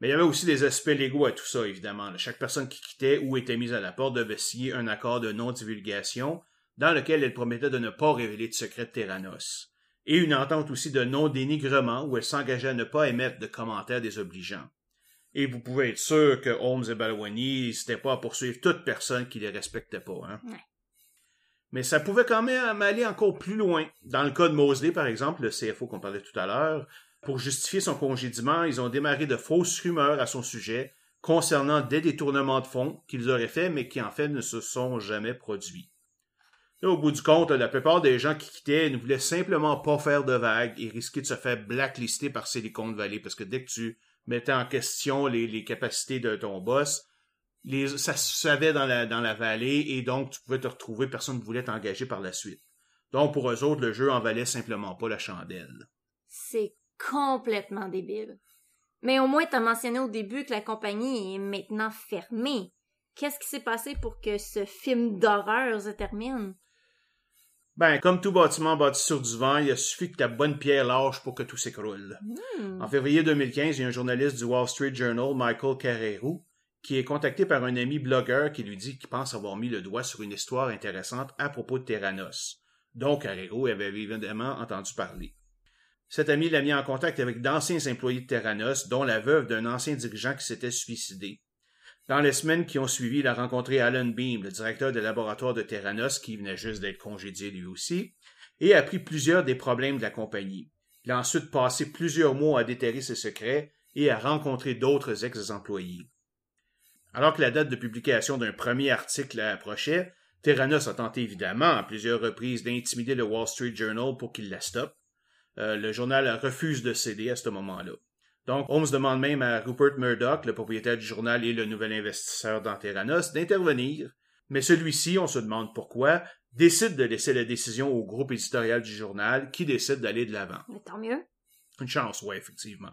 Mais il y avait aussi des aspects légaux à tout ça évidemment. Chaque personne qui quittait ou était mise à la porte devait signer un accord de non-divulgation dans lequel elle promettait de ne pas révéler de secrets de Terranos et une entente aussi de non-dénigrement où elle s'engageait à ne pas émettre de commentaires désobligeants. Et vous pouvez être sûr que Holmes et Balwani n'hésitaient pas à poursuivre toute personne qui les respectait pas. Hein? Mais ça pouvait quand même aller encore plus loin. Dans le cas de Mosley, par exemple, le CFO qu'on parlait tout à l'heure, pour justifier son congédiement, ils ont démarré de fausses rumeurs à son sujet concernant des détournements de fonds qu'ils auraient faits, mais qui en fait ne se sont jamais produits. au bout du compte, la plupart des gens qui quittaient ne voulaient simplement pas faire de vagues et risquer de se faire blacklister par Silicon Valley, parce que dès que tu mettais en question les, capacités de ton boss, ça se savait dans la, dans la vallée et donc tu pouvais te retrouver, personne ne voulait t'engager par la suite. Donc pour eux autres, le jeu en valait simplement pas la chandelle. C'est complètement débile. Mais au moins, tu as mentionné au début que la compagnie est maintenant fermée. Qu'est-ce qui s'est passé pour que ce film d'horreur se termine? Ben, comme tout bâtiment bâti sur du vent, il a suffi que ta bonne pierre lâche pour que tout s'écroule. Hmm. En février 2015, il y a un journaliste du Wall Street Journal, Michael Carrero, qui est contacté par un ami blogueur qui lui dit qu'il pense avoir mis le doigt sur une histoire intéressante à propos de Terranos, dont Carrero avait évidemment entendu parler. Cet ami l'a mis en contact avec d'anciens employés de Terranos, dont la veuve d'un ancien dirigeant qui s'était suicidé. Dans les semaines qui ont suivi, il a rencontré Alan Beam, le directeur des laboratoires de Terranos, qui venait juste d'être congédié lui aussi, et a appris plusieurs des problèmes de la compagnie. Il a ensuite passé plusieurs mois à déterrer ses secrets et à rencontrer d'autres ex-employés. Alors que la date de publication d'un premier article approchait, Terranos a tenté évidemment à plusieurs reprises d'intimider le Wall Street Journal pour qu'il la stoppe, euh, le journal refuse de céder à ce moment-là. Donc, Holmes demande même à Rupert Murdoch, le propriétaire du journal et le nouvel investisseur dans Terranos, d'intervenir, mais celui-ci, on se demande pourquoi, décide de laisser la décision au groupe éditorial du journal qui décide d'aller de l'avant. Tant mieux. Une chance, ouais, effectivement.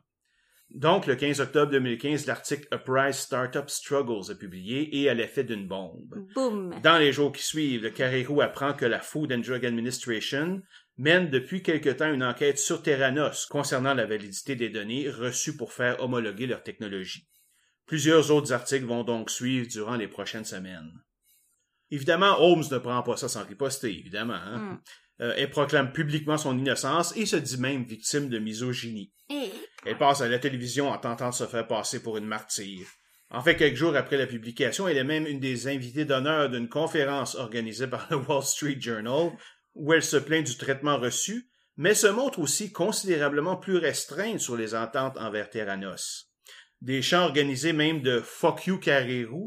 Donc, le 15 octobre 2015, l'article Uprise Startup Struggles est publié et à l'effet d'une bombe. Boum. Dans les jours qui suivent, le Carrero apprend que la Food and Drug Administration mène depuis quelque temps une enquête sur Terranos concernant la validité des données reçues pour faire homologuer leur technologie. Plusieurs autres articles vont donc suivre durant les prochaines semaines. Évidemment, Holmes ne prend pas ça sans riposter, évidemment. Hein? Hmm. Euh, elle proclame publiquement son innocence et se dit même victime de misogynie. Elle passe à la télévision en tentant de se faire passer pour une martyre. En fait, quelques jours après la publication, elle est même une des invitées d'honneur d'une conférence organisée par le Wall Street Journal où elle se plaint du traitement reçu, mais se montre aussi considérablement plus restreinte sur les ententes envers Terranos. Des chants organisés même de Fuck you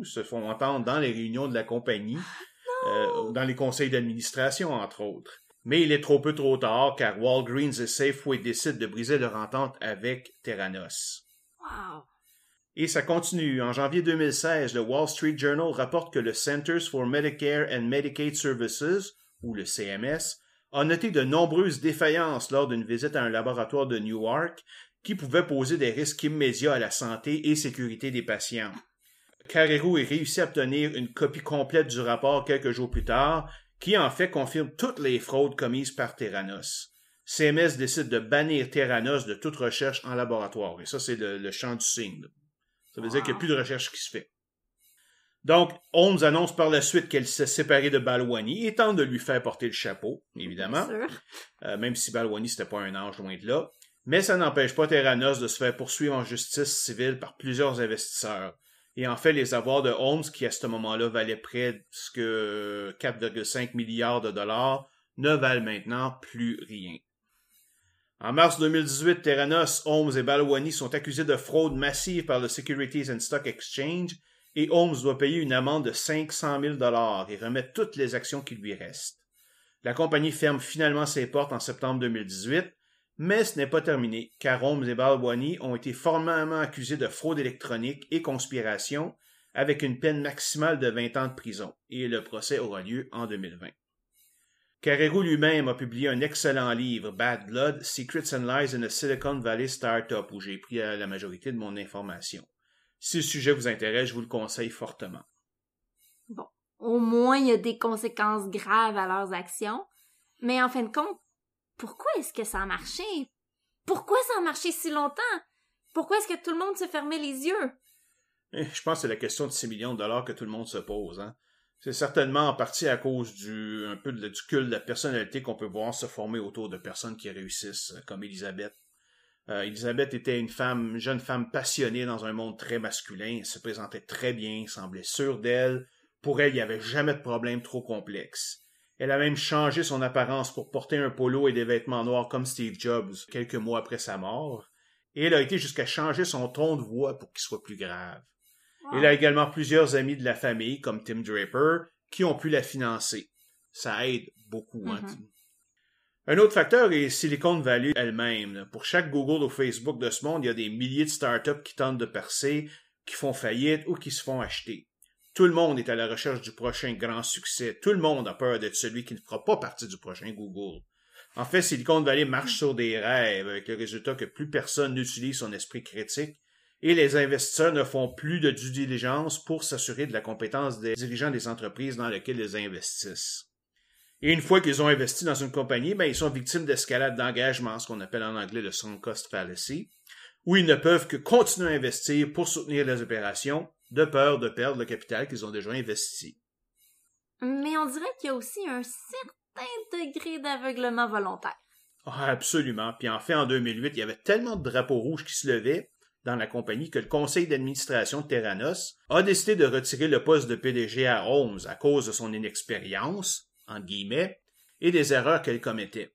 se font entendre dans les réunions de la compagnie, euh, dans les conseils d'administration, entre autres. Mais il est trop peu trop tard car Walgreens et Safeway décident de briser leur entente avec Terranos. Wow. Et ça continue. En janvier 2016, le Wall Street Journal rapporte que le Centers for Medicare and Medicaid Services, ou le CMS, a noté de nombreuses défaillances lors d'une visite à un laboratoire de Newark qui pouvaient poser des risques immédiats à la santé et sécurité des patients. Carrero a réussi à obtenir une copie complète du rapport quelques jours plus tard, qui en fait confirme toutes les fraudes commises par Terranos. CMS décide de bannir Terranos de toute recherche en laboratoire, et ça c'est le, champ du signe. Ça veut dire qu'il n'y a plus de recherche qui se fait. Donc, Holmes annonce par la suite qu'elle s'est séparée de Balwani et tente de lui faire porter le chapeau, évidemment. Euh, même si Balwani c'était pas un ange loin de là. Mais ça n'empêche pas Terranos de se faire poursuivre en justice civile par plusieurs investisseurs. Et en fait, les avoirs de Holmes, qui à ce moment-là valaient près de 4,5 milliards de dollars, ne valent maintenant plus rien. En mars 2018, Terranos, Holmes et Balwani sont accusés de fraude massive par le Securities and Stock Exchange et Holmes doit payer une amende de 500 000 dollars et remettre toutes les actions qui lui restent. La compagnie ferme finalement ses portes en septembre 2018, mais ce n'est pas terminé, car Holmes et Balwani ont été formellement accusés de fraude électronique et conspiration, avec une peine maximale de 20 ans de prison, et le procès aura lieu en 2020. Carrero lui-même a publié un excellent livre, Bad Blood, Secrets and Lies in a Silicon Valley Startup, où j'ai pris la majorité de mon information. Si le sujet vous intéresse, je vous le conseille fortement. Bon, au moins il y a des conséquences graves à leurs actions, mais en fin de compte, pourquoi est-ce que ça a marché? Pourquoi ça a marché si longtemps? Pourquoi est-ce que tout le monde se fermait les yeux? Eh, je pense que c'est la question de 6 millions de dollars que tout le monde se pose. Hein. C'est certainement en partie à cause du un peu de, du culte de la personnalité qu'on peut voir se former autour de personnes qui réussissent, comme Elisabeth. Euh, Elisabeth était une femme, jeune femme passionnée dans un monde très masculin. Elle se présentait très bien, semblait sûre d'elle. Pour elle, il n'y avait jamais de problème trop complexe. Elle a même changé son apparence pour porter un polo et des vêtements noirs comme Steve Jobs quelques mois après sa mort. Et elle a été jusqu'à changer son ton de voix pour qu'il soit plus grave. Elle a également plusieurs amis de la famille, comme Tim Draper, qui ont pu la financer. Ça aide beaucoup. Hein, Mhm. Un autre facteur est Silicon Valley elle-même. Pour chaque Google ou Facebook de ce monde, il y a des milliers de startups qui tentent de percer, qui font faillite ou qui se font acheter. Tout le monde est à la recherche du prochain grand succès. Tout le monde a peur d'être celui qui ne fera pas partie du prochain Google. En fait, Silicon Valley marche sur des rêves, avec le résultat que plus personne n'utilise son esprit critique et les investisseurs ne font plus de due diligence pour s'assurer de la compétence des dirigeants des entreprises dans lesquelles ils investissent. Et une fois qu'ils ont investi dans une compagnie, ben, ils sont victimes d'escalade d'engagement, ce qu'on appelle en anglais le sunk cost fallacy, où ils ne peuvent que continuer à investir pour soutenir les opérations, de peur de perdre le capital qu'ils ont déjà investi. Mais on dirait qu'il y a aussi un certain degré d'aveuglement volontaire. Ah, absolument. Puis en fait, en 2008, il y avait tellement de drapeaux rouges qui se levaient dans la compagnie que le conseil d'administration de Terranos a décidé de retirer le poste de PDG à Holmes à cause de son inexpérience, entre guillemets, et des erreurs qu'elle commettait.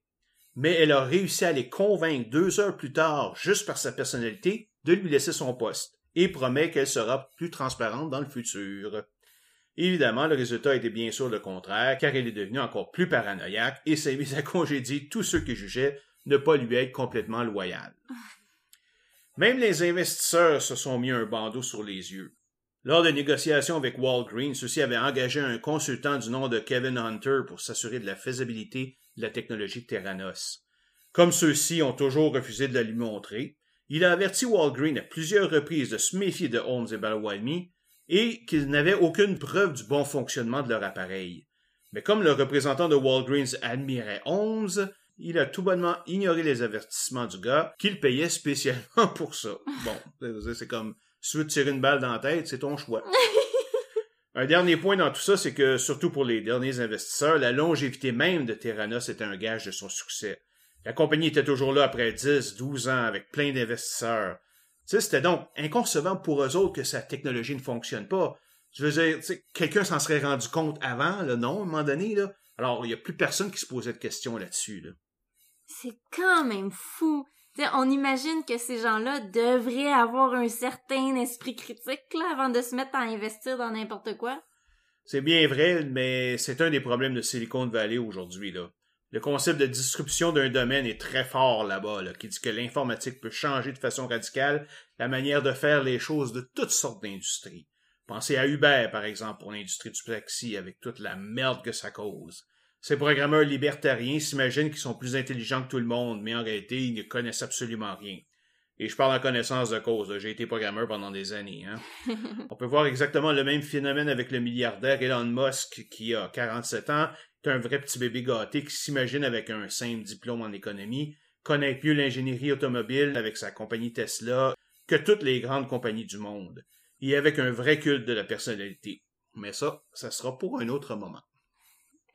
Mais elle a réussi à les convaincre deux heures plus tard, juste par sa personnalité, de lui laisser son poste, et promet qu'elle sera plus transparente dans le futur. Évidemment, le résultat était bien sûr le contraire, car elle est devenue encore plus paranoïaque et s'est mise à congédier tous ceux qui jugeaient ne pas lui être complètement loyal. Même les investisseurs se sont mis un bandeau sur les yeux. Lors de négociations avec Walgreens, ceux-ci avaient engagé un consultant du nom de Kevin Hunter pour s'assurer de la faisabilité de la technologie Terranos. Comme ceux-ci ont toujours refusé de la lui montrer, il a averti Walgreens à plusieurs reprises de se méfier de Holmes et Balwani et qu'ils n'avaient aucune preuve du bon fonctionnement de leur appareil. Mais comme le représentant de Walgreens admirait Holmes, il a tout bonnement ignoré les avertissements du gars qu'il payait spécialement pour ça. Bon, c'est comme si tu veux te tirer une balle dans la tête, c'est ton choix. Un dernier point dans tout ça, c'est que, surtout pour les derniers investisseurs, la longévité même de Terranos était un gage de son succès. La compagnie était toujours là après 10, 12 ans avec plein d'investisseurs. C'était donc inconcevable pour eux autres que sa technologie ne fonctionne pas. Je veux dire, quelqu'un s'en serait rendu compte avant, là, non, à un moment donné, là? Alors, il n'y a plus personne qui se posait de questions là-dessus, là. C'est quand même fou. On imagine que ces gens-là devraient avoir un certain esprit critique là, avant de se mettre à investir dans n'importe quoi. C'est bien vrai, mais c'est un des problèmes de Silicon Valley aujourd'hui, là. Le concept de disruption d'un domaine est très fort là-bas, là, qui dit que l'informatique peut changer de façon radicale la manière de faire les choses de toutes sortes d'industries. Pensez à Uber, par exemple, pour l'industrie du taxi, avec toute la merde que ça cause. Ces programmeurs libertariens s'imaginent qu'ils sont plus intelligents que tout le monde, mais en réalité, ils ne connaissent absolument rien. Et je parle en connaissance de cause, j'ai été programmeur pendant des années. Hein. On peut voir exactement le même phénomène avec le milliardaire Elon Musk, qui a 47 ans, est un vrai petit bébé gâté qui s'imagine avec un simple diplôme en économie, connaît mieux l'ingénierie automobile avec sa compagnie Tesla que toutes les grandes compagnies du monde, et avec un vrai culte de la personnalité. Mais ça, ça sera pour un autre moment.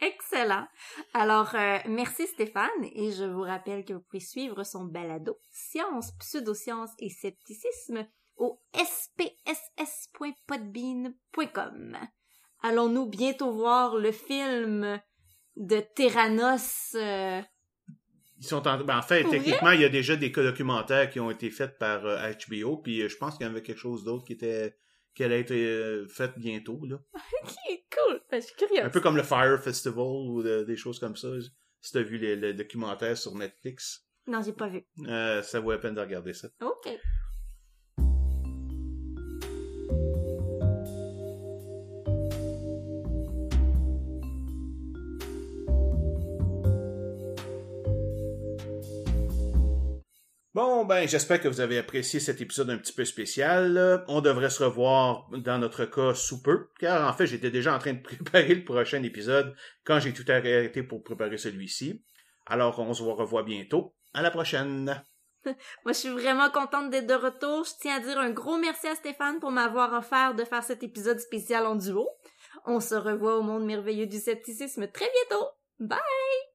Excellent. Alors, euh, merci Stéphane et je vous rappelle que vous pouvez suivre son balado Science, pseudosciences et scepticisme au spss.podbean.com. Allons-nous bientôt voir le film de Terranos euh, Ils sont en, ben, en fait, techniquement, il y a déjà des documentaires qui ont été faits par euh, HBO, puis euh, je pense qu'il y avait quelque chose d'autre qui était qui allait être euh, fait bientôt là. Ok, cool. Ben, je suis curieuse. Un peu comme le Fire Festival ou de- des choses comme ça. Si t'as vu les, les documentaires sur Netflix, Non, j'ai pas vu. euh, ça vaut la peine de regarder ça. Ok. Bon, ben, j'espère que vous avez apprécié cet épisode un petit peu spécial. On devrait se revoir, dans notre cas, sous peu, car en fait, j'étais déjà en train de préparer le prochain épisode quand j'ai tout arrêté pour préparer celui-ci. Alors, on se revoit bientôt. À la prochaine! Moi, je suis vraiment contente d'être de retour. Je tiens à dire un gros merci à Stéphane pour m'avoir offert de faire cet épisode spécial en duo. On se revoit au monde merveilleux du scepticisme très bientôt. Bye!